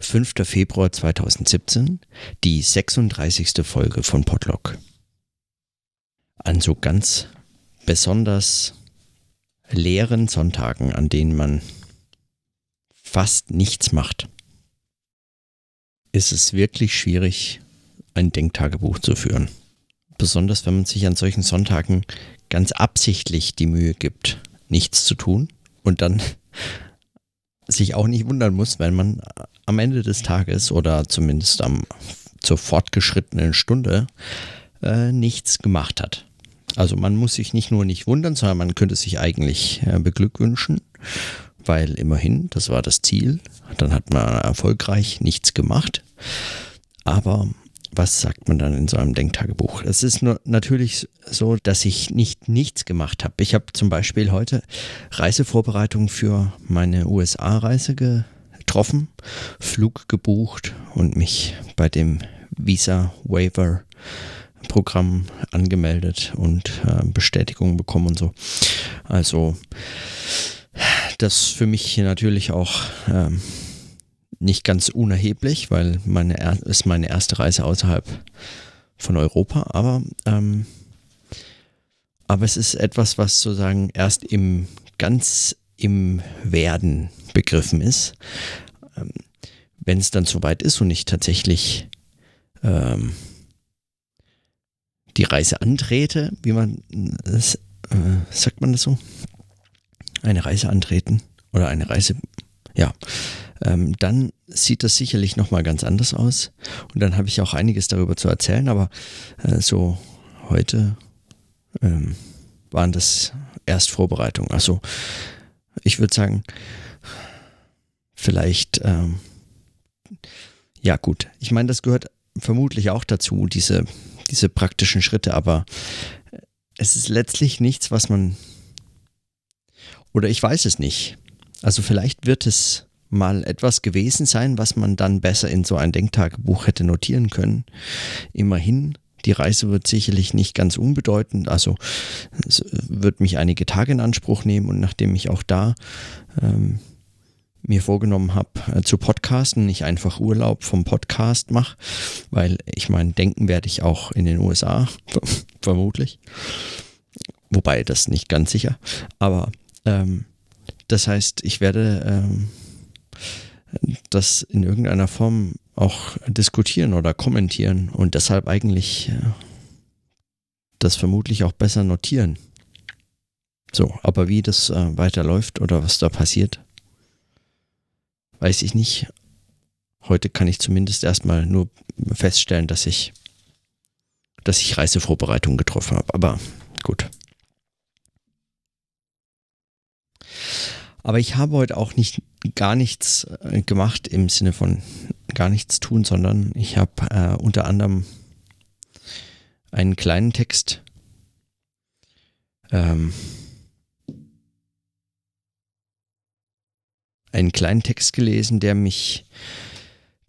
5. Februar 2017, die 36. Folge von Podlog. An so ganz besonders leeren Sonntagen, an denen man fast nichts macht, ist es wirklich schwierig, ein Denktagebuch zu führen. Besonders wenn man sich an solchen Sonntagen ganz absichtlich die Mühe gibt, nichts zu tun und dann sich auch nicht wundern muss, wenn man am Ende des Tages oder zumindest am, zur fortgeschrittenen Stunde äh, nichts gemacht hat. Also man muss sich nicht nur nicht wundern, sondern man könnte sich eigentlich äh, beglückwünschen, weil immerhin, das war das Ziel, dann hat man erfolgreich nichts gemacht. Aber was sagt man dann in so einem Denktagebuch? Es ist nur natürlich so, dass ich nicht nichts gemacht habe. Ich habe zum Beispiel heute Reisevorbereitung für meine USA-Reise getroffen, Flug gebucht und mich bei dem Visa Waiver Programm angemeldet und äh, Bestätigung bekommen und so. Also das für mich natürlich auch ähm, nicht ganz unerheblich, weil meine ist meine erste Reise außerhalb von Europa, aber ähm, aber es ist etwas, was sozusagen erst im ganz im Werden begriffen ist. Ähm, Wenn es dann soweit ist und ich tatsächlich ähm, die Reise antrete, wie man das, äh, sagt man das so? Eine Reise antreten oder eine Reise, ja, ähm, dann sieht das sicherlich nochmal ganz anders aus. Und dann habe ich auch einiges darüber zu erzählen, aber äh, so heute ähm, waren das erst Vorbereitungen. Also ich würde sagen, vielleicht, ähm, ja gut, ich meine, das gehört vermutlich auch dazu, diese, diese praktischen Schritte, aber es ist letztlich nichts, was man, oder ich weiß es nicht. Also vielleicht wird es mal etwas gewesen sein, was man dann besser in so ein Denktagebuch hätte notieren können. Immerhin, die Reise wird sicherlich nicht ganz unbedeutend, also es wird mich einige Tage in Anspruch nehmen und nachdem ich auch da ähm, mir vorgenommen habe, äh, zu podcasten, nicht einfach Urlaub vom Podcast mache, weil ich meine, denken werde ich auch in den USA, vermutlich. Wobei das nicht ganz sicher. Aber ähm, das heißt, ich werde ähm, das in irgendeiner Form auch diskutieren oder kommentieren und deshalb eigentlich äh, das vermutlich auch besser notieren. So, aber wie das äh, weiterläuft oder was da passiert, weiß ich nicht. Heute kann ich zumindest erstmal nur feststellen, dass ich, dass ich Reisevorbereitungen getroffen habe. Aber gut. Aber ich habe heute auch nicht gar nichts äh, gemacht im Sinne von gar nichts tun, sondern ich habe äh, unter anderem einen kleinen Text ähm, einen kleinen Text gelesen, der mich,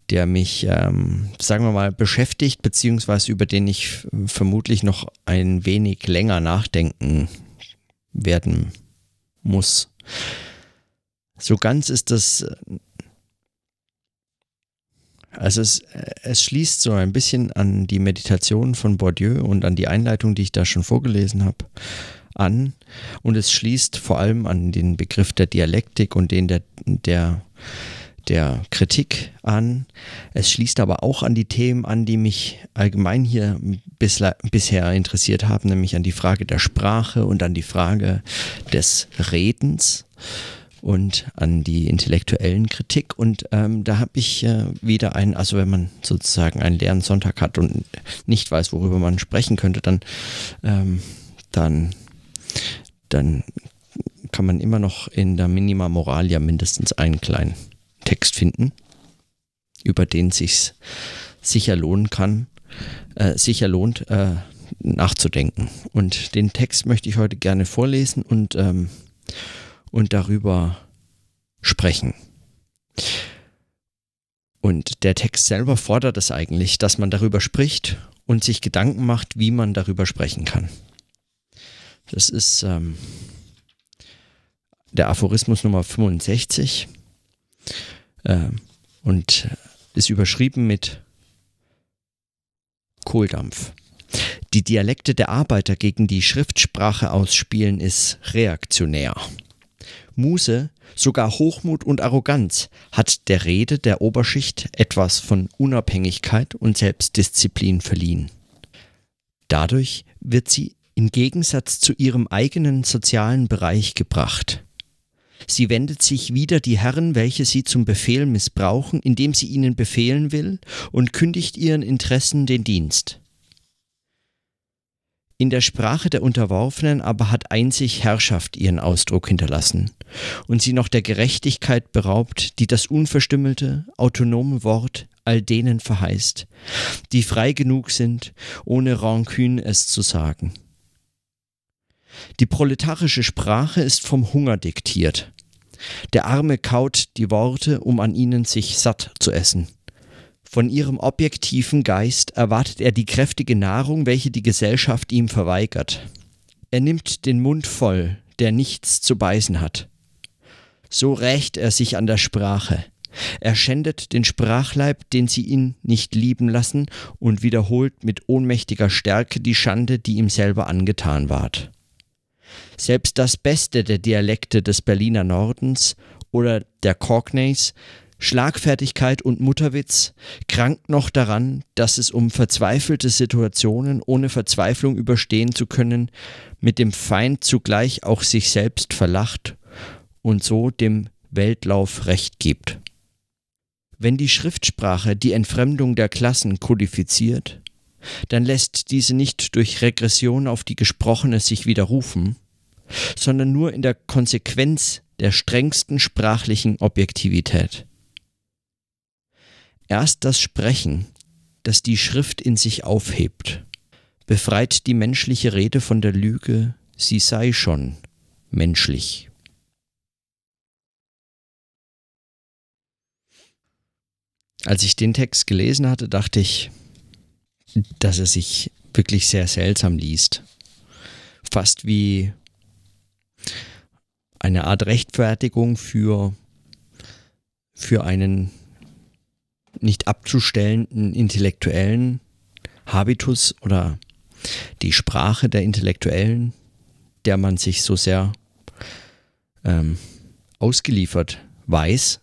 der mich, ähm, sagen wir mal, beschäftigt, beziehungsweise über den ich vermutlich noch ein wenig länger nachdenken werden muss. So ganz ist das. Also es, es schließt so ein bisschen an die Meditation von Bourdieu und an die Einleitung, die ich da schon vorgelesen habe, an. Und es schließt vor allem an den Begriff der Dialektik und den der, der, der Kritik an. Es schließt aber auch an die Themen an, die mich allgemein hier bisla, bisher interessiert haben, nämlich an die Frage der Sprache und an die Frage des Redens und an die intellektuellen Kritik. Und ähm, da habe ich äh, wieder einen, also wenn man sozusagen einen leeren Sonntag hat und nicht weiß, worüber man sprechen könnte, dann, ähm, dann, dann kann man immer noch in der Minima Moralia mindestens einen kleinen Text finden, über den sich sicher lohnen kann, äh, sicher lohnt, äh, nachzudenken. Und den Text möchte ich heute gerne vorlesen und ähm, und darüber sprechen. Und der Text selber fordert es eigentlich, dass man darüber spricht und sich Gedanken macht, wie man darüber sprechen kann. Das ist ähm, der Aphorismus Nummer 65. Äh, und ist überschrieben mit Kohldampf. Die Dialekte der Arbeiter gegen die Schriftsprache ausspielen ist reaktionär. Muse, sogar Hochmut und Arroganz hat der Rede der Oberschicht etwas von Unabhängigkeit und Selbstdisziplin verliehen. Dadurch wird sie im Gegensatz zu ihrem eigenen sozialen Bereich gebracht. Sie wendet sich wider die Herren, welche sie zum Befehl missbrauchen, indem sie ihnen befehlen will, und kündigt ihren Interessen den Dienst. In der Sprache der Unterworfenen aber hat einzig Herrschaft ihren Ausdruck hinterlassen und sie noch der Gerechtigkeit beraubt, die das unverstümmelte, autonome Wort all denen verheißt, die frei genug sind, ohne Rancune es zu sagen. Die proletarische Sprache ist vom Hunger diktiert. Der Arme kaut die Worte, um an ihnen sich satt zu essen. Von ihrem objektiven Geist erwartet er die kräftige Nahrung, welche die Gesellschaft ihm verweigert. Er nimmt den Mund voll, der nichts zu beißen hat. So rächt er sich an der Sprache. Er schändet den Sprachleib, den sie ihn nicht lieben lassen, und wiederholt mit ohnmächtiger Stärke die Schande, die ihm selber angetan ward. Selbst das Beste der Dialekte des Berliner Nordens oder der Cockneys, Schlagfertigkeit und Mutterwitz, krankt noch daran, dass es um verzweifelte Situationen ohne Verzweiflung überstehen zu können, mit dem Feind zugleich auch sich selbst verlacht und so dem Weltlauf Recht gibt. Wenn die Schriftsprache die Entfremdung der Klassen kodifiziert, dann lässt diese nicht durch Regression auf die gesprochene sich widerrufen, sondern nur in der Konsequenz der strengsten sprachlichen Objektivität. Erst das Sprechen, das die Schrift in sich aufhebt, befreit die menschliche Rede von der Lüge, sie sei schon menschlich. Als ich den Text gelesen hatte, dachte ich, dass er sich wirklich sehr seltsam liest. Fast wie eine Art Rechtfertigung für, für einen nicht abzustellenden intellektuellen Habitus oder die Sprache der Intellektuellen, der man sich so sehr ähm, ausgeliefert weiß,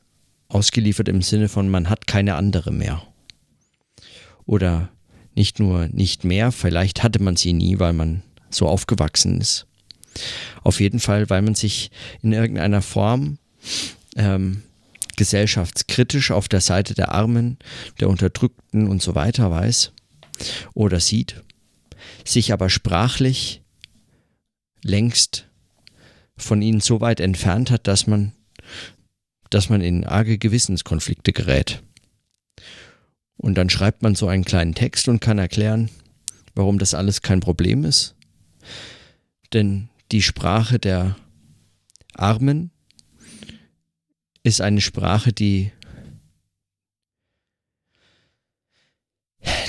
ausgeliefert im Sinne von man hat keine andere mehr. Oder nicht nur nicht mehr, vielleicht hatte man sie nie, weil man so aufgewachsen ist. Auf jeden Fall, weil man sich in irgendeiner Form ähm, gesellschaftskritisch auf der Seite der Armen, der Unterdrückten und so weiter weiß oder sieht, sich aber sprachlich längst von ihnen so weit entfernt hat, dass man, dass man in arge Gewissenskonflikte gerät. Und dann schreibt man so einen kleinen Text und kann erklären, warum das alles kein Problem ist. Denn die Sprache der Armen ist eine Sprache, die,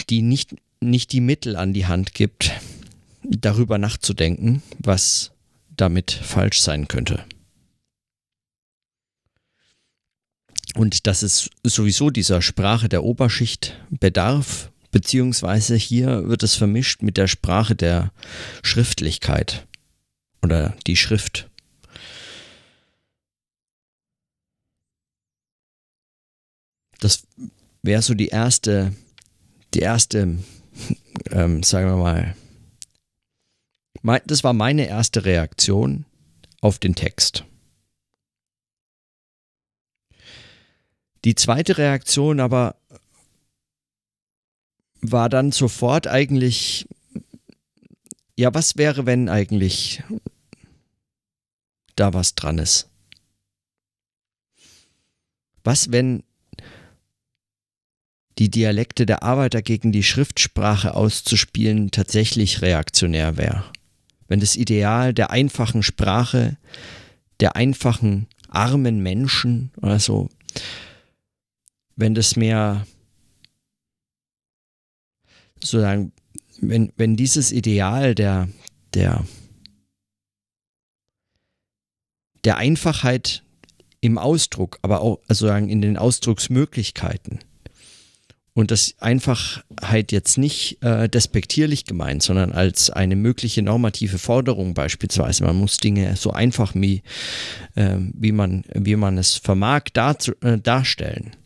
die nicht, nicht die Mittel an die Hand gibt, darüber nachzudenken, was damit falsch sein könnte. Und dass es sowieso dieser Sprache der Oberschicht bedarf, beziehungsweise hier wird es vermischt mit der Sprache der Schriftlichkeit oder die Schrift. Das wäre so die erste, die erste, ähm, sagen wir mal, das war meine erste Reaktion auf den Text. Die zweite Reaktion aber war dann sofort eigentlich, ja, was wäre, wenn eigentlich da was dran ist? Was, wenn die Dialekte der Arbeiter gegen die Schriftsprache auszuspielen tatsächlich reaktionär wäre? Wenn das Ideal der einfachen Sprache, der einfachen armen Menschen oder so, wenn das mehr sozusagen, wenn, wenn dieses Ideal der, der, der Einfachheit im Ausdruck, aber auch also in den Ausdrucksmöglichkeiten. Und das Einfachheit jetzt nicht äh, despektierlich gemeint, sondern als eine mögliche normative Forderung beispielsweise. Man muss Dinge so einfach wie, äh, wie, man, wie man es vermag darzu, äh, darstellen.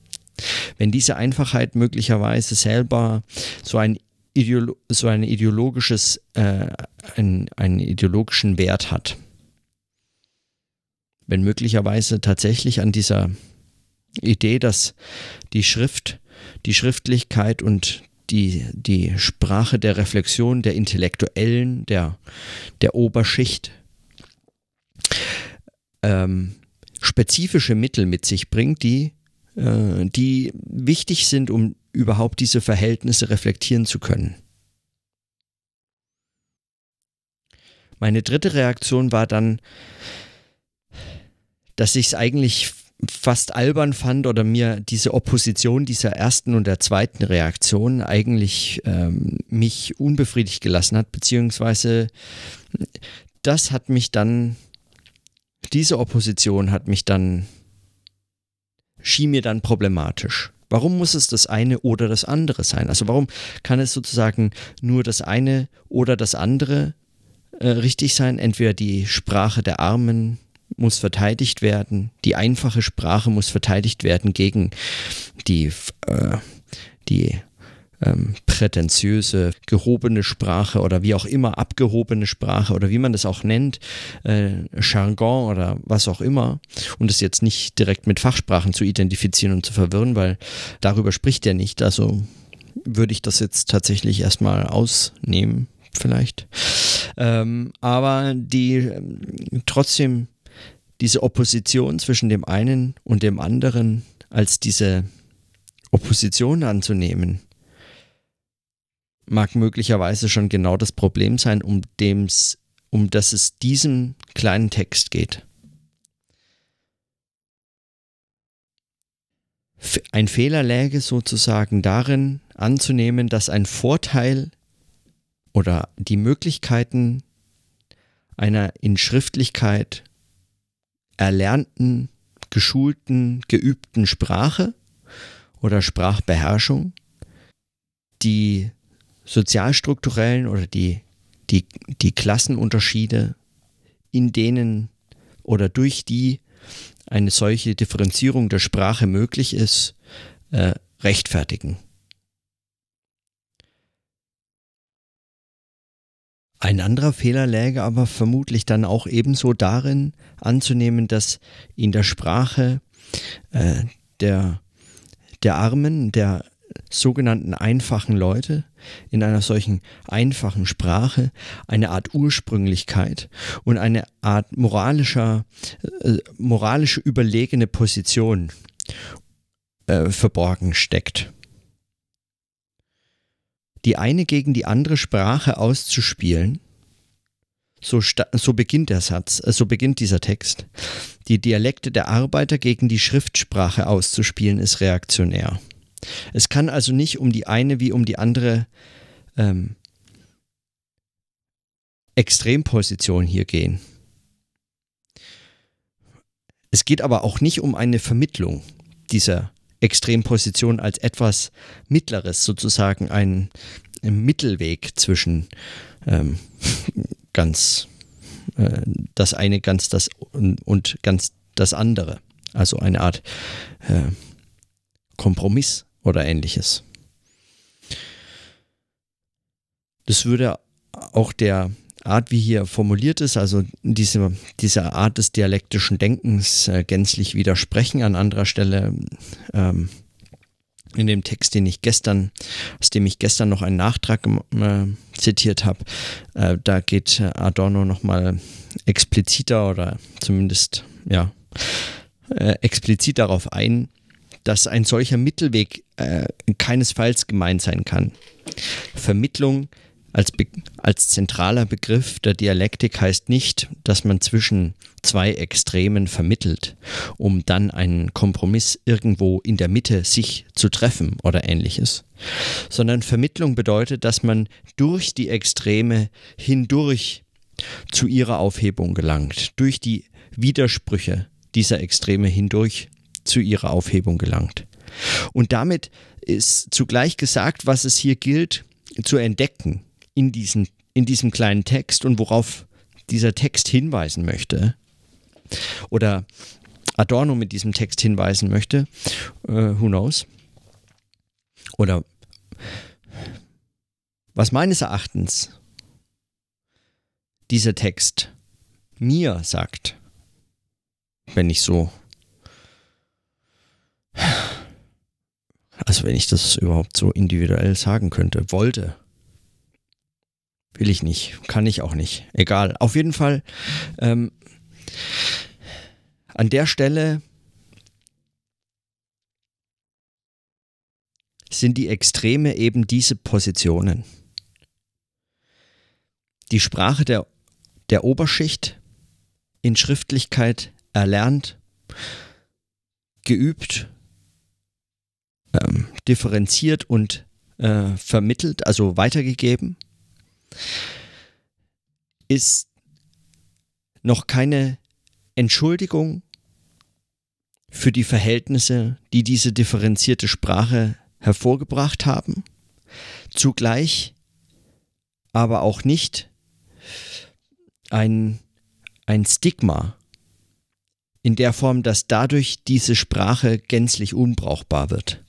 Wenn diese Einfachheit möglicherweise selber so ein Ideolo so ein ideologisches, äh, ein, einen ideologischen Wert hat. Wenn möglicherweise tatsächlich an dieser Idee, dass die Schrift die Schriftlichkeit und die, die Sprache der Reflexion der Intellektuellen, der, der Oberschicht, ähm, spezifische Mittel mit sich bringt, die, äh, die wichtig sind, um überhaupt diese Verhältnisse reflektieren zu können. Meine dritte Reaktion war dann, dass ich es eigentlich fast albern fand oder mir diese Opposition dieser ersten und der zweiten Reaktion eigentlich ähm, mich unbefriedigt gelassen hat, beziehungsweise das hat mich dann, diese Opposition hat mich dann, schien mir dann problematisch. Warum muss es das eine oder das andere sein? Also warum kann es sozusagen nur das eine oder das andere äh, richtig sein? Entweder die Sprache der Armen, muss verteidigt werden, die einfache Sprache muss verteidigt werden gegen die, äh, die ähm, prätentiöse, gehobene Sprache oder wie auch immer abgehobene Sprache oder wie man das auch nennt, äh, Jargon oder was auch immer, und das jetzt nicht direkt mit Fachsprachen zu identifizieren und zu verwirren, weil darüber spricht er nicht. Also würde ich das jetzt tatsächlich erstmal ausnehmen, vielleicht. Ähm, aber die ähm, trotzdem diese Opposition zwischen dem einen und dem anderen als diese Opposition anzunehmen, mag möglicherweise schon genau das Problem sein, um, dem's, um das es diesem kleinen Text geht. Ein Fehler läge sozusagen darin, anzunehmen, dass ein Vorteil oder die Möglichkeiten einer in Schriftlichkeit erlernten, geschulten, geübten Sprache oder Sprachbeherrschung, die sozialstrukturellen oder die, die, die Klassenunterschiede, in denen oder durch die eine solche Differenzierung der Sprache möglich ist, äh, rechtfertigen. Ein anderer Fehler läge aber vermutlich dann auch ebenso darin anzunehmen, dass in der Sprache äh, der, der Armen, der sogenannten einfachen Leute, in einer solchen einfachen Sprache eine Art Ursprünglichkeit und eine Art moralischer, äh, moralische überlegene Position äh, verborgen steckt die eine gegen die andere Sprache auszuspielen. So, so beginnt der Satz, äh, so beginnt dieser Text. Die Dialekte der Arbeiter gegen die Schriftsprache auszuspielen, ist reaktionär. Es kann also nicht um die eine wie um die andere ähm, Extremposition hier gehen. Es geht aber auch nicht um eine Vermittlung dieser Extremposition als etwas Mittleres, sozusagen ein, ein Mittelweg zwischen ähm, ganz äh, das eine ganz das und, und, ganz das andere. Also eine Art äh, Kompromiss oder ähnliches. Das würde auch der Art, wie hier formuliert ist, also diese, diese Art des dialektischen Denkens äh, gänzlich widersprechen. An anderer Stelle ähm, in dem Text, den ich gestern, aus dem ich gestern noch einen Nachtrag äh, zitiert habe, äh, da geht Adorno nochmal expliziter oder zumindest ja äh, explizit darauf ein, dass ein solcher Mittelweg äh, keinesfalls gemeint sein kann. Vermittlung als, Be als zentraler Begriff der Dialektik heißt nicht, dass man zwischen zwei Extremen vermittelt, um dann einen Kompromiss irgendwo in der Mitte sich zu treffen oder ähnliches, sondern Vermittlung bedeutet, dass man durch die Extreme hindurch zu ihrer Aufhebung gelangt, durch die Widersprüche, dieser Extreme hindurch zu ihrer Aufhebung gelangt. Und damit ist zugleich gesagt, was es hier gilt zu entdecken in, diesen, in diesem kleinen Text und worauf dieser Text hinweisen möchte. Oder Adorno mit diesem Text hinweisen möchte. Uh, who knows? Oder was meines Erachtens dieser Text mir sagt, wenn ich so, also wenn ich das überhaupt so individuell sagen könnte, wollte. Will ich nicht, kann ich auch nicht. Egal. Auf jeden Fall ähm, an der Stelle sind die Extreme eben diese Positionen. Die Sprache der, der Oberschicht in Schriftlichkeit erlernt, geübt, ähm, differenziert und äh, vermittelt, also weitergegeben, ist noch keine Entschuldigung für die Verhältnisse, die diese differenzierte Sprache hervorgebracht haben, zugleich aber auch nicht ein, ein Stigma in der Form, dass dadurch diese Sprache gänzlich unbrauchbar wird.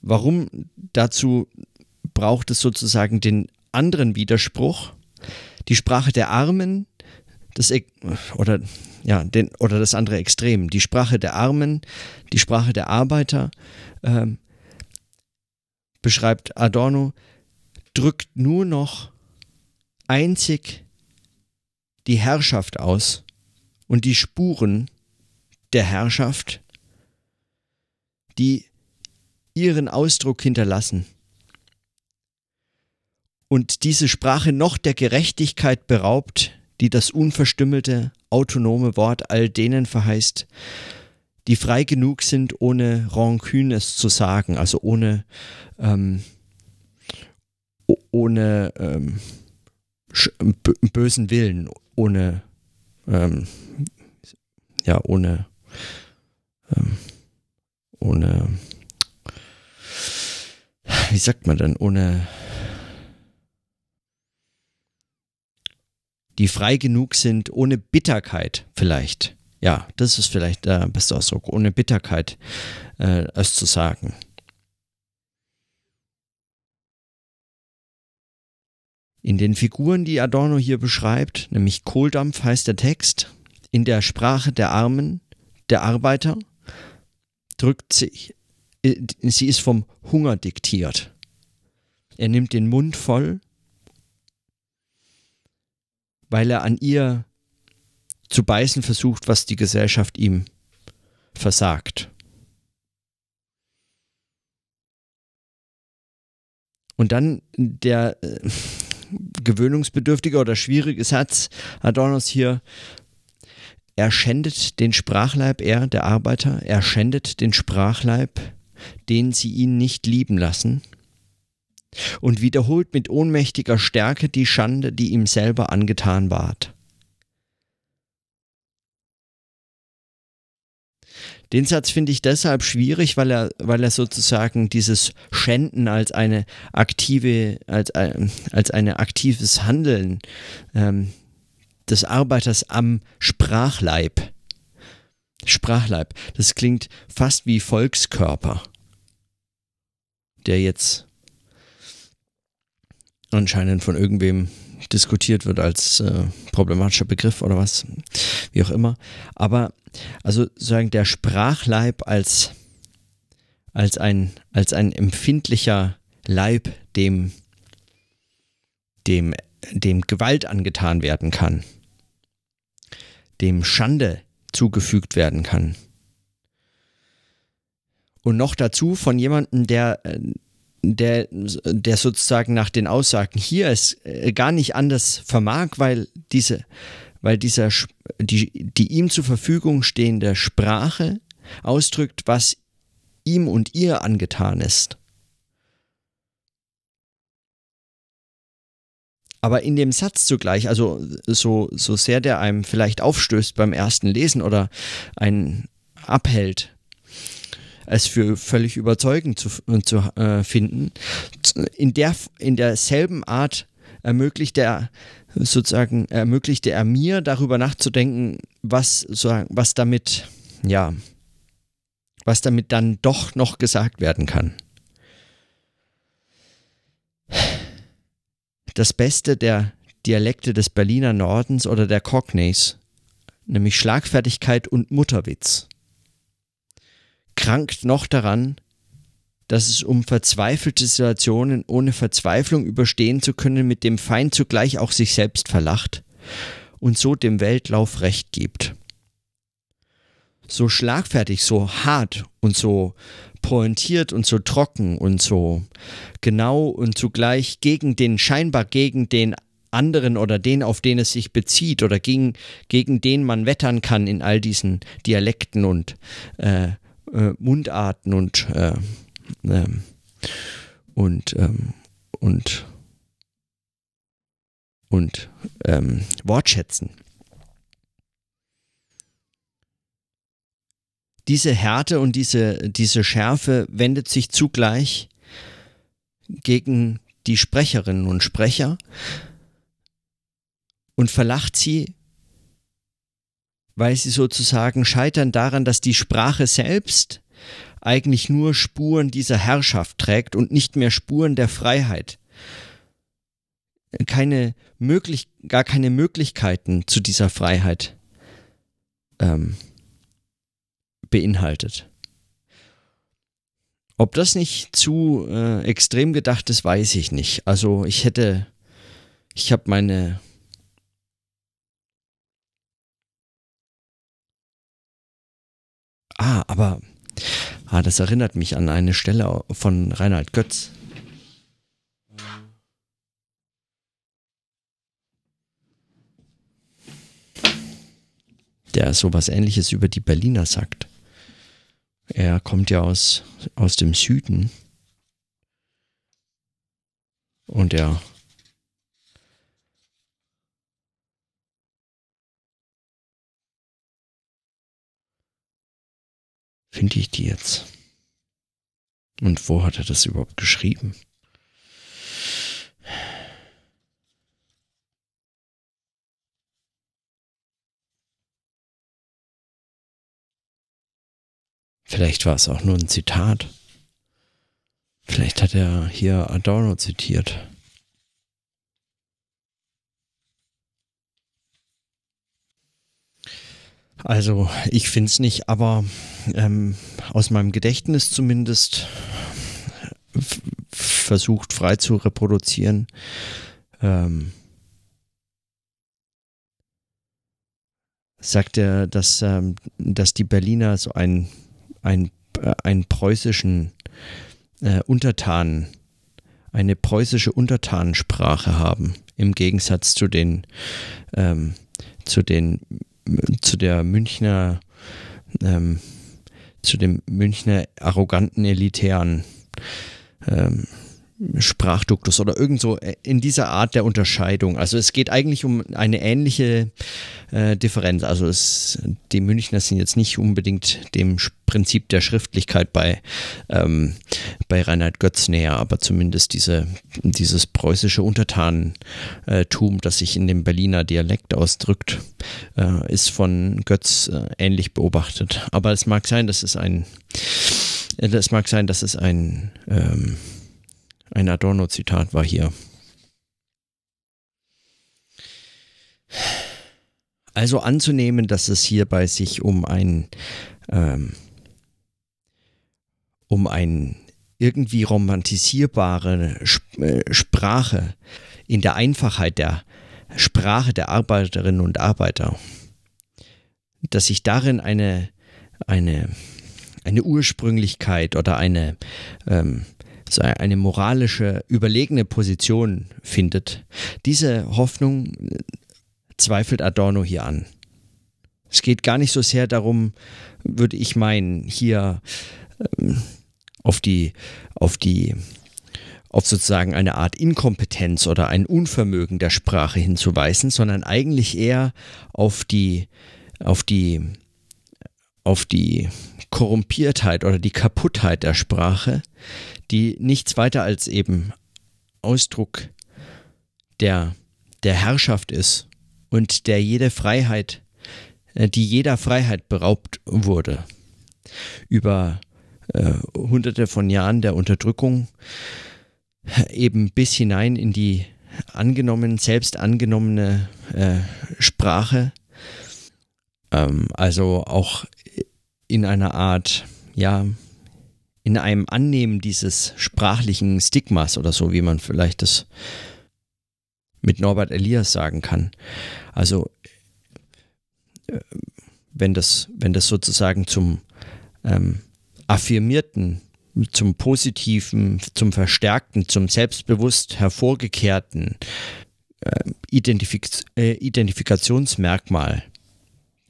Warum dazu braucht es sozusagen den anderen Widerspruch? Die Sprache der Armen, das, oder, ja, den, oder das andere Extrem, die Sprache der Armen, die Sprache der Arbeiter, ähm, beschreibt Adorno, drückt nur noch einzig die Herrschaft aus und die Spuren der Herrschaft, die ihren Ausdruck hinterlassen und diese Sprache noch der Gerechtigkeit beraubt, die das unverstümmelte, autonome Wort all denen verheißt, die frei genug sind, ohne Rancune es zu sagen, also ohne, ähm, ohne ähm, bösen Willen, ohne, ähm, ja, ohne, ähm, ohne, wie sagt man denn, ohne, die frei genug sind, ohne Bitterkeit vielleicht. Ja, das ist vielleicht der beste Ausdruck, ohne Bitterkeit äh, es zu sagen. In den Figuren, die Adorno hier beschreibt, nämlich Kohldampf heißt der Text, in der Sprache der Armen, der Arbeiter, drückt sich, äh, sie ist vom Hunger diktiert. Er nimmt den Mund voll, weil er an ihr zu beißen versucht, was die Gesellschaft ihm versagt. Und dann der äh, gewöhnungsbedürftige oder schwierige Satz Adornos hier, er schändet den Sprachleib, er, der Arbeiter, er schändet den Sprachleib, den sie ihn nicht lieben lassen, und wiederholt mit ohnmächtiger Stärke die Schande, die ihm selber angetan ward. Den Satz finde ich deshalb schwierig, weil er, weil er sozusagen dieses Schänden als eine aktive, als, äh, als eine aktives Handeln ähm, des Arbeiters am Sprachleib. Sprachleib, das klingt fast wie Volkskörper, der jetzt anscheinend von irgendwem diskutiert wird als äh, problematischer Begriff oder was, wie auch immer. Aber also sagen der Sprachleib als, als, ein, als ein empfindlicher Leib, dem, dem, dem Gewalt angetan werden kann, dem Schande zugefügt werden kann. Und noch dazu von jemandem, der äh, der, der sozusagen nach den Aussagen hier es äh, gar nicht anders vermag, weil diese, weil dieser, die, die ihm zur Verfügung stehende Sprache ausdrückt, was ihm und ihr angetan ist. aber in dem Satz zugleich, also so, so sehr der einem vielleicht aufstößt beim ersten Lesen oder einen abhält, es für völlig überzeugend zu, zu äh, finden, in, der, in derselben Art ermöglicht er sozusagen, ermöglichte er mir darüber nachzudenken, was, sozusagen, was damit, ja, was damit dann doch noch gesagt werden kann. das Beste der Dialekte des Berliner Nordens oder der Cockneys, nämlich Schlagfertigkeit und Mutterwitz, krankt noch daran, dass es um verzweifelte Situationen ohne Verzweiflung überstehen zu können mit dem Feind zugleich auch sich selbst verlacht und so dem Weltlauf Recht gibt. So schlagfertig, so hart und so pointiert und so trocken und so genau und zugleich gegen den, scheinbar gegen den anderen oder den, auf den es sich bezieht oder gegen, gegen den man wettern kann in all diesen Dialekten und äh, äh, Mundarten und äh, ähm, und ähm, und und ähm, Wortschätzen. diese Härte und diese, diese Schärfe wendet sich zugleich gegen die Sprecherinnen und Sprecher und verlacht sie, weil sie sozusagen scheitern daran, dass die Sprache selbst eigentlich nur Spuren dieser Herrschaft trägt und nicht mehr Spuren der Freiheit. Keine möglich, gar keine Möglichkeiten zu dieser Freiheit ähm, beinhaltet. Ob das nicht zu äh, extrem gedacht ist, weiß ich nicht. Also ich hätte, ich habe meine Ah, aber ah, das erinnert mich an eine Stelle von Reinhard Götz. Der sowas ähnliches über die Berliner sagt. Er kommt ja aus, aus dem Süden. Und er finde ich die jetzt? Und wo hat er das überhaupt geschrieben? Vielleicht war es auch nur ein Zitat. Vielleicht hat er hier Adorno zitiert. Also, ich finde es nicht, aber ähm, aus meinem Gedächtnis zumindest versucht frei zu reproduzieren. Ähm, sagt er, dass, ähm, dass die Berliner so ein ein, äh, einen preußischen äh, Untertanen, eine preußische Untertanensprache haben, im Gegensatz zu den, ähm, zu den, zu der Münchner, ähm, zu dem Münchner arroganten elitären ähm, Sprachduktus oder irgend so äh, in dieser Art der Unterscheidung. Also es geht eigentlich um eine ähnliche äh, Differenz. Also es, die Münchner sind jetzt nicht unbedingt dem Prinzip der Schriftlichkeit bei, ähm, bei Reinhard Götz näher, aber zumindest diese, dieses preußische Untertanentum, das sich in dem Berliner Dialekt ausdrückt, äh, ist von Götz äh, ähnlich beobachtet. Aber es mag sein, dass es ein es mag sein, dass es ein ähm, ein Adorno-Zitat war hier. Also anzunehmen, dass es hierbei sich um ein ähm, um ein irgendwie romantisierbare äh, Sprache in der Einfachheit der Sprache der Arbeiterinnen und Arbeiter, dass sich darin eine eine eine Ursprünglichkeit oder eine ähm, eine moralische, überlegene Position findet. Diese Hoffnung äh, zweifelt Adorno hier an. Es geht gar nicht so sehr darum, würde ich meinen, hier ähm, auf die, auf die, auf sozusagen eine Art Inkompetenz oder ein Unvermögen der Sprache hinzuweisen, sondern eigentlich eher auf die, auf die, auf die Korrumpiertheit oder die Kaputtheit der Sprache, die nichts weiter als eben Ausdruck der, der Herrschaft ist und der jede Freiheit, äh, die jeder Freiheit beraubt wurde. Über äh, hunderte von Jahren der Unterdrückung eben bis hinein in die angenommen, selbst angenommene äh, Sprache. Ähm, also auch in einer Art, ja, in einem Annehmen dieses sprachlichen Stigmas oder so, wie man vielleicht das mit Norbert Elias sagen kann. Also äh, wenn das, wenn das sozusagen zum ähm, affirmierten zum positiven, zum verstärkten, zum selbstbewusst hervorgekehrten äh, Identifik äh, Identifikationsmerkmal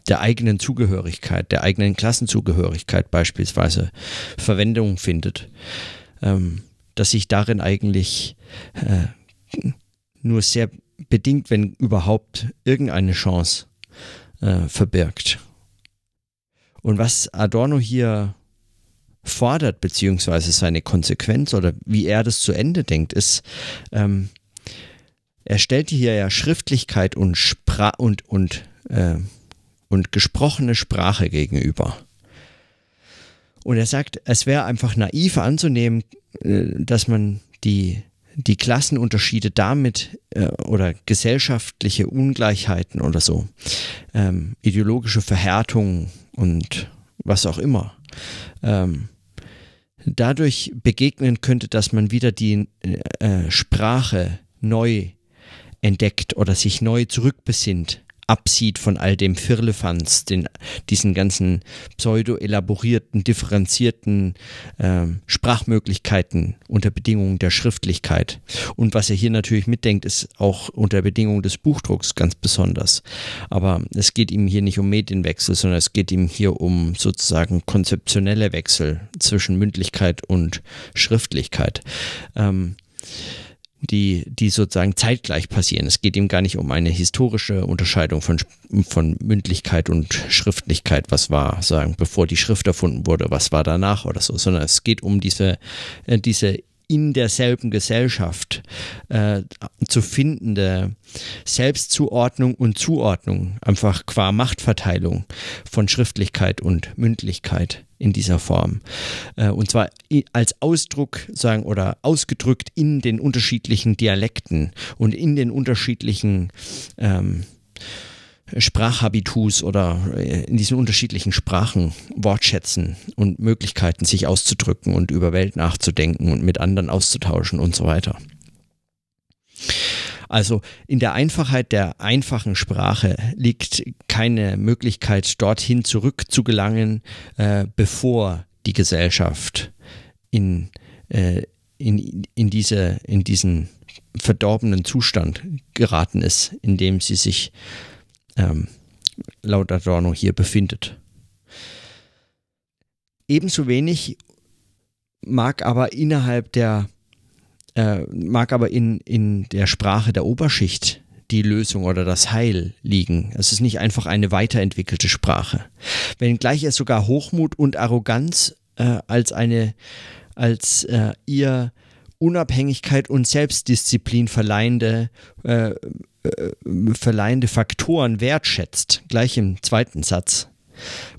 der eigenen Zugehörigkeit, der eigenen Klassenzugehörigkeit beispielsweise Verwendung findet, ähm, dass sich darin eigentlich äh, nur sehr bedingt, wenn überhaupt, irgendeine Chance äh, verbirgt. Und was Adorno hier fordert, beziehungsweise seine Konsequenz oder wie er das zu Ende denkt, ist, ähm, er stellt hier ja Schriftlichkeit und, Spra und, und, äh, und gesprochene Sprache gegenüber. Und er sagt, es wäre einfach naiv anzunehmen, äh, dass man die, die Klassenunterschiede damit äh, oder gesellschaftliche Ungleichheiten oder so, ähm, ideologische Verhärtung und was auch immer, ähm, dadurch begegnen könnte, dass man wieder die äh, Sprache neu entdeckt oder sich neu zurückbesinnt absieht von all dem Firlefanz, den, diesen ganzen pseudo-elaborierten, differenzierten äh, Sprachmöglichkeiten unter Bedingungen der Schriftlichkeit. Und was er hier natürlich mitdenkt, ist auch unter Bedingungen des Buchdrucks ganz besonders. Aber es geht ihm hier nicht um Medienwechsel, sondern es geht ihm hier um sozusagen konzeptionelle Wechsel zwischen Mündlichkeit und Schriftlichkeit. Ähm, die, die sozusagen zeitgleich passieren. Es geht ihm gar nicht um eine historische Unterscheidung von, von Mündlichkeit und Schriftlichkeit, was war, sagen, bevor die Schrift erfunden wurde, was war danach oder so, sondern es geht um diese, äh, diese in derselben Gesellschaft äh, zu findende Selbstzuordnung und Zuordnung, einfach qua Machtverteilung von Schriftlichkeit und Mündlichkeit in dieser Form. Äh, und zwar als Ausdruck sagen oder ausgedrückt in den unterschiedlichen Dialekten und in den unterschiedlichen ähm, Sprachhabitus oder äh, in diesen unterschiedlichen Sprachen, Wortschätzen und Möglichkeiten, sich auszudrücken und über Welt nachzudenken und mit anderen auszutauschen und so weiter. Also in der Einfachheit der einfachen Sprache liegt keine Möglichkeit, dorthin zurückzugelangen, äh, bevor die Gesellschaft in, äh, in, in, diese, in diesen verdorbenen Zustand geraten ist, in dem sie sich ähm, laut Adorno hier befindet. Ebenso wenig mag aber innerhalb der, äh, mag aber in, in der Sprache der Oberschicht die Lösung oder das Heil liegen. Es ist nicht einfach eine weiterentwickelte Sprache. Wenngleich es sogar Hochmut und Arroganz äh, als eine, als äh, ihr Unabhängigkeit und Selbstdisziplin verleihende äh, äh, verleihende Faktoren wertschätzt, gleich im zweiten Satz.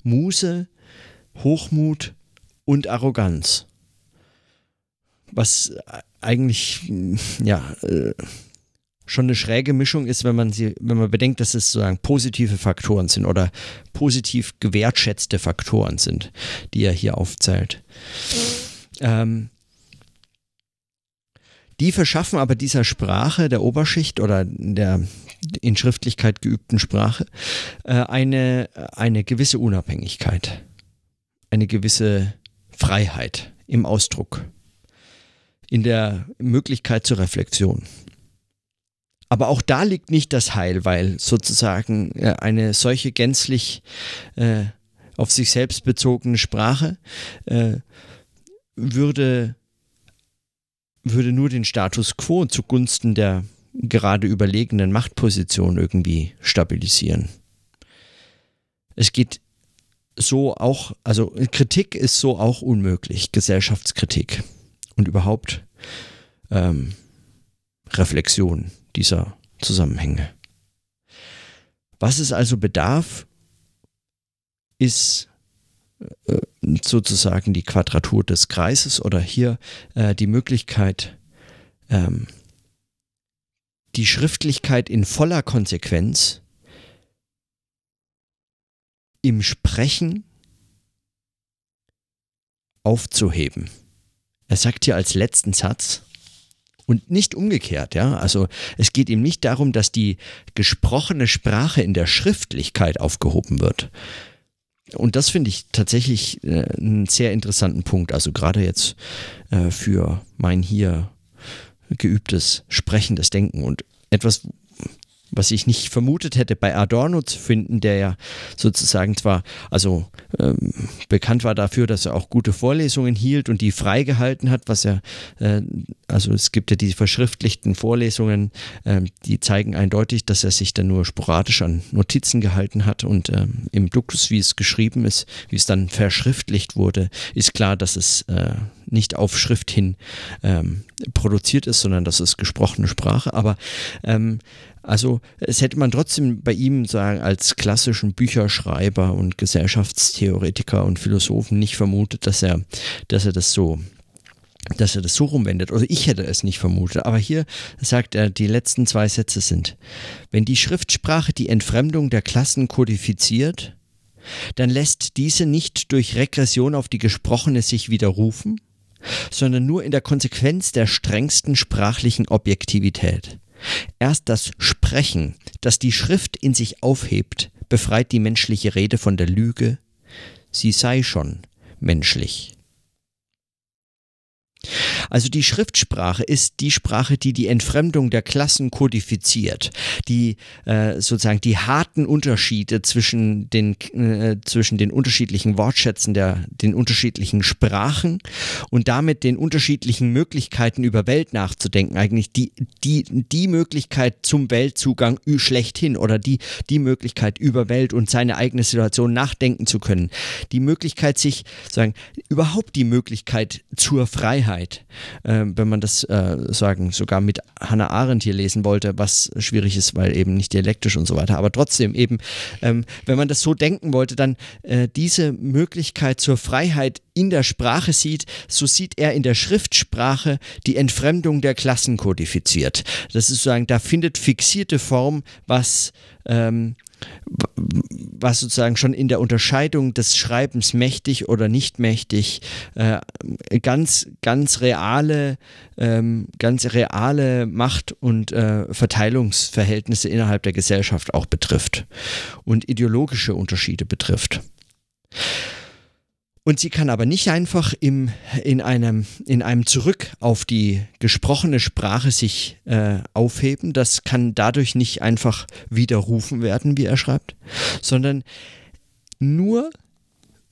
Muße, Hochmut und Arroganz. Was eigentlich, ja, äh, schon eine schräge Mischung ist, wenn man sie, wenn man bedenkt, dass es sozusagen positive Faktoren sind oder positiv gewertschätzte Faktoren sind, die er hier aufzählt. Ähm, die verschaffen aber dieser Sprache der Oberschicht oder der in Schriftlichkeit geübten Sprache äh, eine, eine gewisse Unabhängigkeit, eine gewisse Freiheit im Ausdruck, in der Möglichkeit zur Reflexion. Aber auch da liegt nicht das Heil, weil sozusagen äh, eine solche gänzlich äh, auf sich selbst bezogene Sprache äh, würde würde nur den Status quo zugunsten der gerade überlegenen Machtposition irgendwie stabilisieren. Es geht so auch, also Kritik ist so auch unmöglich, Gesellschaftskritik und überhaupt ähm, Reflexion dieser Zusammenhänge. Was es also bedarf, ist äh, sozusagen die Quadratur des Kreises oder hier äh, die Möglichkeit, ähm, die Schriftlichkeit in voller Konsequenz im Sprechen aufzuheben. Er sagt hier als letzten Satz, und nicht umgekehrt, ja. Also es geht ihm nicht darum, dass die gesprochene Sprache in der Schriftlichkeit aufgehoben wird. Und das finde ich tatsächlich äh, einen sehr interessanten Punkt. Also gerade jetzt äh, für mein hier geübtes sprechendes Denken und etwas, was ich nicht vermutet hätte, bei Adorno zu finden, der ja sozusagen zwar, also ähm, bekannt war dafür, dass er auch gute Vorlesungen hielt und die freigehalten hat, was er, äh, also es gibt ja die verschriftlichten Vorlesungen, äh, die zeigen eindeutig, dass er sich dann nur sporadisch an Notizen gehalten hat und ähm, im Duktus, wie es geschrieben ist, wie es dann verschriftlicht wurde, ist klar, dass es äh, nicht auf Schrift hin ähm, produziert ist, sondern dass es gesprochene Sprache, aber ähm, also es hätte man trotzdem bei ihm sagen, als klassischen Bücherschreiber und Gesellschaftstheoretiker und Philosophen nicht vermutet, dass er, dass er das so dass er das so rumwendet. Oder ich hätte es nicht vermutet. Aber hier sagt er, die letzten zwei Sätze sind, wenn die Schriftsprache die Entfremdung der Klassen kodifiziert, dann lässt diese nicht durch Regression auf die gesprochene sich widerrufen, sondern nur in der Konsequenz der strengsten sprachlichen Objektivität. Erst das Sprechen, das die Schrift in sich aufhebt, befreit die menschliche Rede von der Lüge, sie sei schon menschlich. Also die Schriftsprache ist die Sprache, die die Entfremdung der Klassen kodifiziert, die äh, sozusagen die harten Unterschiede zwischen den, äh, zwischen den unterschiedlichen Wortschätzen der den unterschiedlichen Sprachen und damit den unterschiedlichen Möglichkeiten über Welt nachzudenken, eigentlich die, die, die Möglichkeit zum Weltzugang schlechthin oder die, die Möglichkeit über Welt und seine eigene Situation nachdenken zu können, die Möglichkeit sich, sagen, überhaupt die Möglichkeit zur Freiheit Freiheit, äh, wenn man das äh, sagen, sogar mit Hannah Arendt hier lesen wollte, was schwierig ist, weil eben nicht dialektisch und so weiter. Aber trotzdem eben, ähm, wenn man das so denken wollte, dann äh, diese Möglichkeit zur Freiheit in der Sprache sieht, so sieht er in der Schriftsprache die Entfremdung der Klassen kodifiziert. Das ist sozusagen, da findet fixierte Form, was ähm, was sozusagen schon in der Unterscheidung des Schreibens mächtig oder nicht mächtig äh, ganz, ganz reale, ähm, ganz reale Macht- und äh, Verteilungsverhältnisse innerhalb der Gesellschaft auch betrifft und ideologische Unterschiede betrifft. Und sie kann aber nicht einfach im, in, einem, in einem Zurück auf die gesprochene Sprache sich äh, aufheben. Das kann dadurch nicht einfach widerrufen werden, wie er schreibt, sondern nur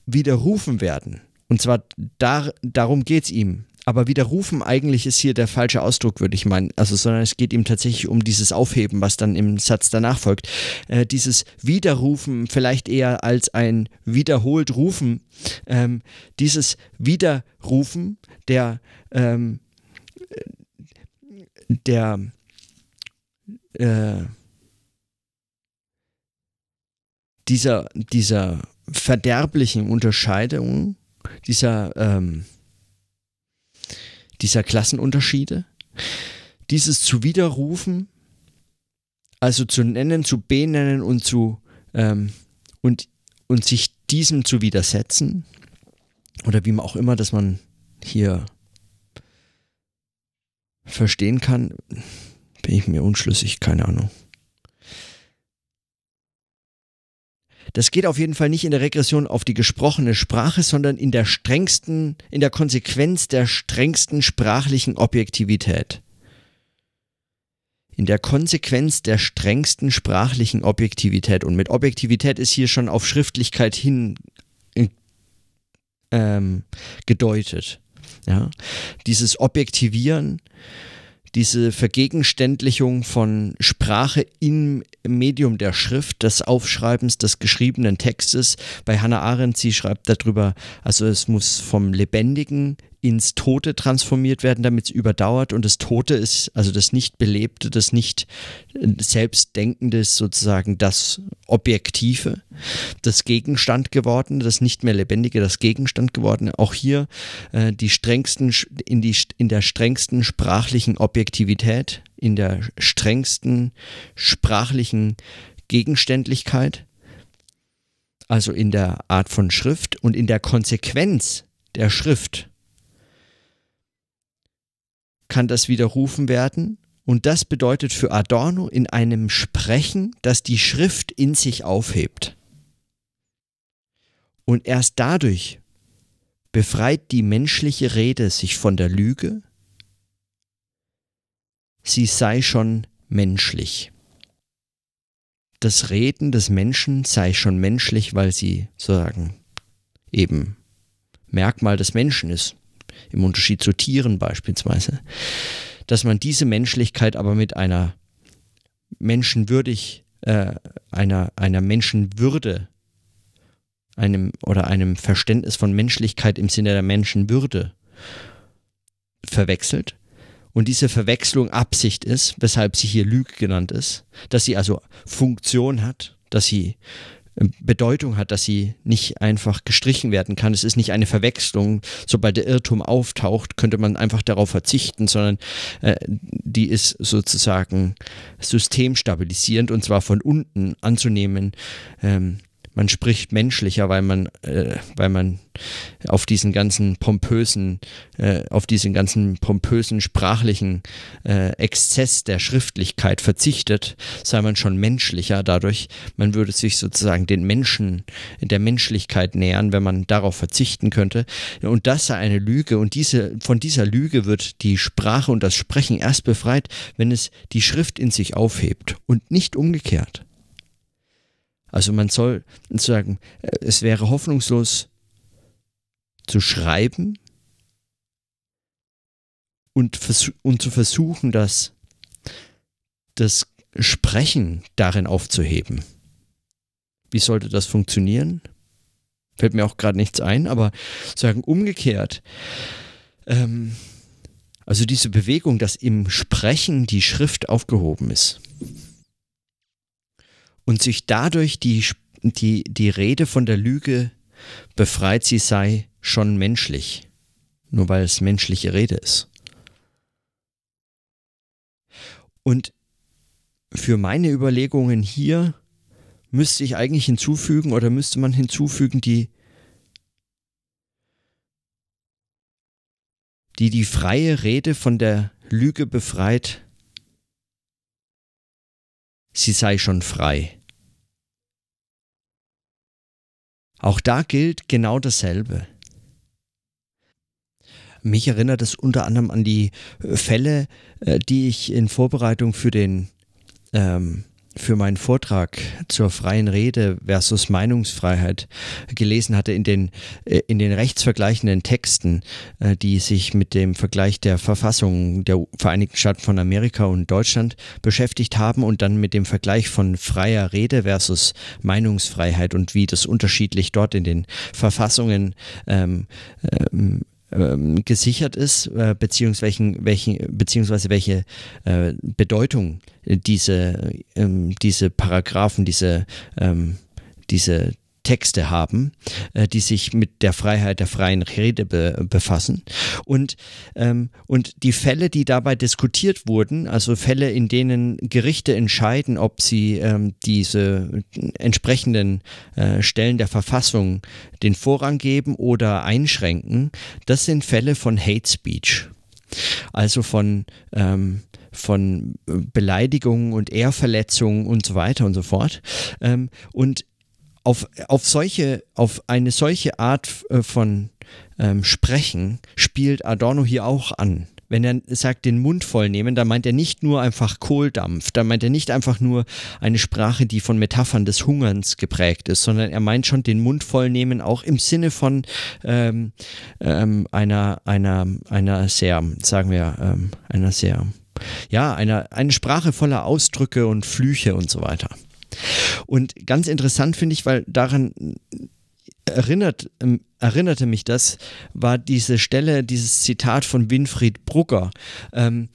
widerrufen werden. Und zwar dar, darum geht es ihm. Aber widerrufen eigentlich ist hier der falsche Ausdruck, würde ich meinen. Also, sondern es geht ihm tatsächlich um dieses Aufheben, was dann im Satz danach folgt. Äh, dieses Widerrufen vielleicht eher als ein wiederholt Rufen. Ähm, dieses Widerrufen der, ähm, der, äh, dieser, dieser verderblichen Unterscheidung, dieser, ähm, dieser Klassenunterschiede, dieses zu widerrufen, also zu nennen, zu benennen und zu ähm, und, und sich diesem zu widersetzen, oder wie man auch immer, dass man hier verstehen kann, bin ich mir unschlüssig, keine Ahnung. Das geht auf jeden Fall nicht in der Regression auf die gesprochene Sprache, sondern in der strengsten, in der Konsequenz der strengsten sprachlichen Objektivität. In der Konsequenz der strengsten sprachlichen Objektivität. Und mit Objektivität ist hier schon auf Schriftlichkeit hin ähm, gedeutet. Ja? Dieses Objektivieren, diese Vergegenständlichung von Sprache im Medium der Schrift, des Aufschreibens des geschriebenen Textes. Bei Hannah Arendt, sie schreibt darüber, also es muss vom Lebendigen ins Tote transformiert werden, damit es überdauert. Und das Tote ist, also das Nicht-Belebte, das Nicht-Selbstdenkende ist sozusagen das Objektive, das Gegenstand geworden, das nicht mehr Lebendige, das Gegenstand geworden. Auch hier äh, die strengsten, in, die, in der strengsten sprachlichen Objektivität, in der strengsten sprachlichen Gegenständlichkeit, also in der Art von Schrift und in der Konsequenz der Schrift kann das widerrufen werden. Und das bedeutet für Adorno in einem Sprechen, das die Schrift in sich aufhebt. Und erst dadurch befreit die menschliche Rede sich von der Lüge, sie sei schon menschlich. Das Reden des Menschen sei schon menschlich, weil sie sagen, eben Merkmal des Menschen ist im Unterschied zu Tieren beispielsweise, dass man diese Menschlichkeit aber mit einer menschenwürdig, äh, einer, einer Menschenwürde, einem oder einem Verständnis von Menschlichkeit im Sinne der Menschenwürde verwechselt. Und diese Verwechslung Absicht ist, weshalb sie hier Lüge genannt ist, dass sie also Funktion hat, dass sie Bedeutung hat, dass sie nicht einfach gestrichen werden kann. Es ist nicht eine Verwechslung. Sobald der Irrtum auftaucht, könnte man einfach darauf verzichten, sondern äh, die ist sozusagen systemstabilisierend und zwar von unten anzunehmen. Ähm, man spricht menschlicher, weil man, äh, weil man auf diesen ganzen pompösen, äh, auf diesen ganzen pompösen sprachlichen äh, Exzess der Schriftlichkeit verzichtet, sei man schon menschlicher dadurch. Man würde sich sozusagen den Menschen, der Menschlichkeit nähern, wenn man darauf verzichten könnte. Und das sei eine Lüge. Und diese, von dieser Lüge wird die Sprache und das Sprechen erst befreit, wenn es die Schrift in sich aufhebt und nicht umgekehrt. Also man soll sagen, äh, es wäre hoffnungslos zu schreiben und, und zu versuchen, das, das Sprechen darin aufzuheben. Wie sollte das funktionieren? Fällt mir auch gerade nichts ein, aber sagen umgekehrt. Ähm, also diese Bewegung, dass im Sprechen die Schrift aufgehoben ist und sich dadurch die, die, die Rede von der Lüge befreit, sie sei schon menschlich, nur weil es menschliche Rede ist. Und für meine Überlegungen hier müsste ich eigentlich hinzufügen oder müsste man hinzufügen, die die die freie Rede von der Lüge befreit, sie sei schon frei. Auch da gilt genau dasselbe. Mich erinnert es unter anderem an die Fälle, äh, die ich in Vorbereitung für den ähm, für meinen Vortrag zur freien Rede versus Meinungsfreiheit gelesen hatte in den, äh, in den rechtsvergleichenden Texten, äh, die sich mit dem Vergleich der Verfassung der Vereinigten Staaten von Amerika und Deutschland beschäftigt haben und dann mit dem Vergleich von freier Rede versus Meinungsfreiheit und wie das unterschiedlich dort in den Verfassungen ähm, ähm, ähm, gesichert ist, äh, beziehungsweise, welchen, beziehungsweise welche äh, Bedeutung diese, ähm, diese Paragraphen, diese, ähm, diese Texte haben, äh, die sich mit der Freiheit der freien Rede be befassen. Und, ähm, und die Fälle, die dabei diskutiert wurden, also Fälle, in denen Gerichte entscheiden, ob sie ähm, diese entsprechenden äh, Stellen der Verfassung den Vorrang geben oder einschränken, das sind Fälle von Hate Speech. Also von ähm, von Beleidigungen und Ehrverletzungen und so weiter und so fort. Ähm, und auf, auf, solche, auf eine solche Art äh, von ähm, Sprechen spielt Adorno hier auch an. wenn er sagt, den Mund voll nehmen, dann meint er nicht nur einfach Kohldampf, dann meint er nicht einfach nur eine Sprache, die von Metaphern des Hungerns geprägt ist, sondern er meint schon den Mund voll nehmen, auch im Sinne von ähm, ähm, einer, einer, einer sehr, sagen wir, ähm, einer sehr, ja, einer, eine Sprache voller Ausdrücke und Flüche und so weiter. Und ganz interessant finde ich, weil daran erinnert, ähm, erinnerte mich das, war diese Stelle, dieses Zitat von Winfried Brugger, ähm,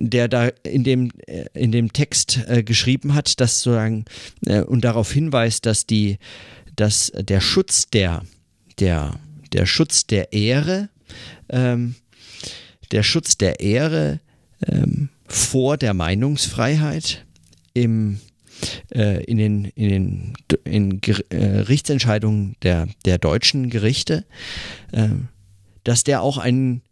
der da in dem, äh, in dem Text äh, geschrieben hat, dass sozusagen äh, und darauf hinweist, dass die, dass der Schutz der, der, der Schutz der Ehre, ähm, der Schutz der Ehre ähm, vor der Meinungsfreiheit im äh, in den, in den in Gerichtsentscheidungen äh, der, der deutschen Gerichte, äh, dass der auch einen,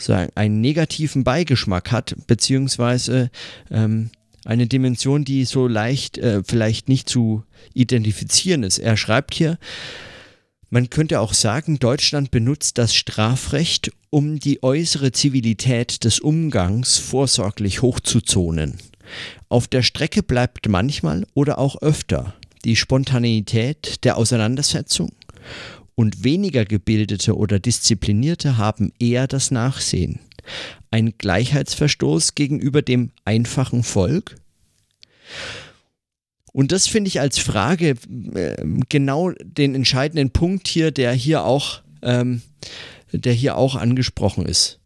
sagen, einen negativen Beigeschmack hat, beziehungsweise ähm, eine Dimension, die so leicht äh, vielleicht nicht zu identifizieren ist. Er schreibt hier, man könnte auch sagen, Deutschland benutzt das Strafrecht, um die äußere Zivilität des Umgangs vorsorglich hochzuzonen. Auf der Strecke bleibt manchmal oder auch öfter die Spontaneität der Auseinandersetzung und weniger gebildete oder disziplinierte haben eher das Nachsehen. Ein Gleichheitsverstoß gegenüber dem einfachen Volk? Und das finde ich als Frage äh, genau den entscheidenden Punkt hier, der hier auch, ähm, der hier auch angesprochen ist.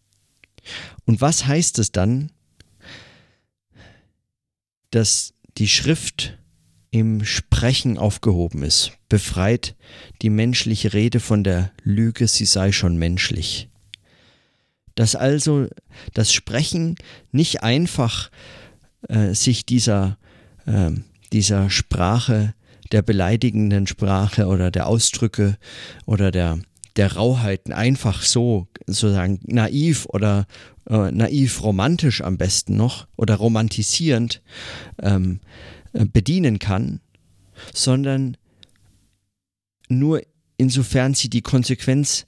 Und was heißt es dann, dass die Schrift im Sprechen aufgehoben ist, befreit die menschliche Rede von der Lüge, sie sei schon menschlich. Dass also das Sprechen nicht einfach äh, sich dieser, äh, dieser Sprache, der beleidigenden Sprache oder der Ausdrücke oder der, der Rauheiten einfach so sozusagen naiv oder äh, naiv romantisch am besten noch oder romantisierend ähm, äh, bedienen kann, sondern nur insofern sie die Konsequenz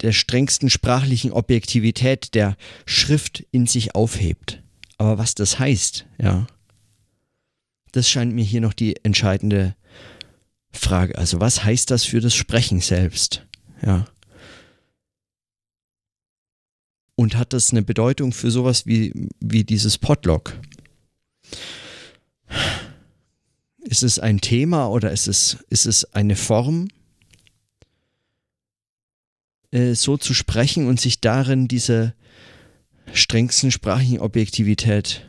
der strengsten sprachlichen Objektivität der Schrift in sich aufhebt. Aber was das heißt, ja, das scheint mir hier noch die entscheidende Frage. Also was heißt das für das Sprechen selbst? Ja. Und hat das eine Bedeutung für sowas wie, wie dieses Podlog? Ist es ein Thema oder ist es, ist es eine Form, äh, so zu sprechen und sich darin diese strengsten sprachlichen Objektivität,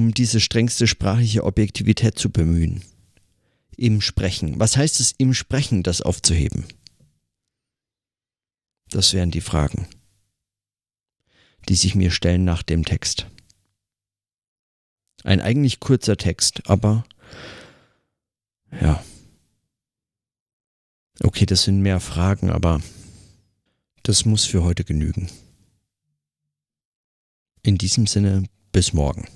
um diese strengste sprachliche Objektivität zu bemühen? Im Sprechen. Was heißt es im Sprechen, das aufzuheben? Das wären die Fragen, die sich mir stellen nach dem Text. Ein eigentlich kurzer Text, aber ja. Okay, das sind mehr Fragen, aber das muss für heute genügen. In diesem Sinne, bis morgen.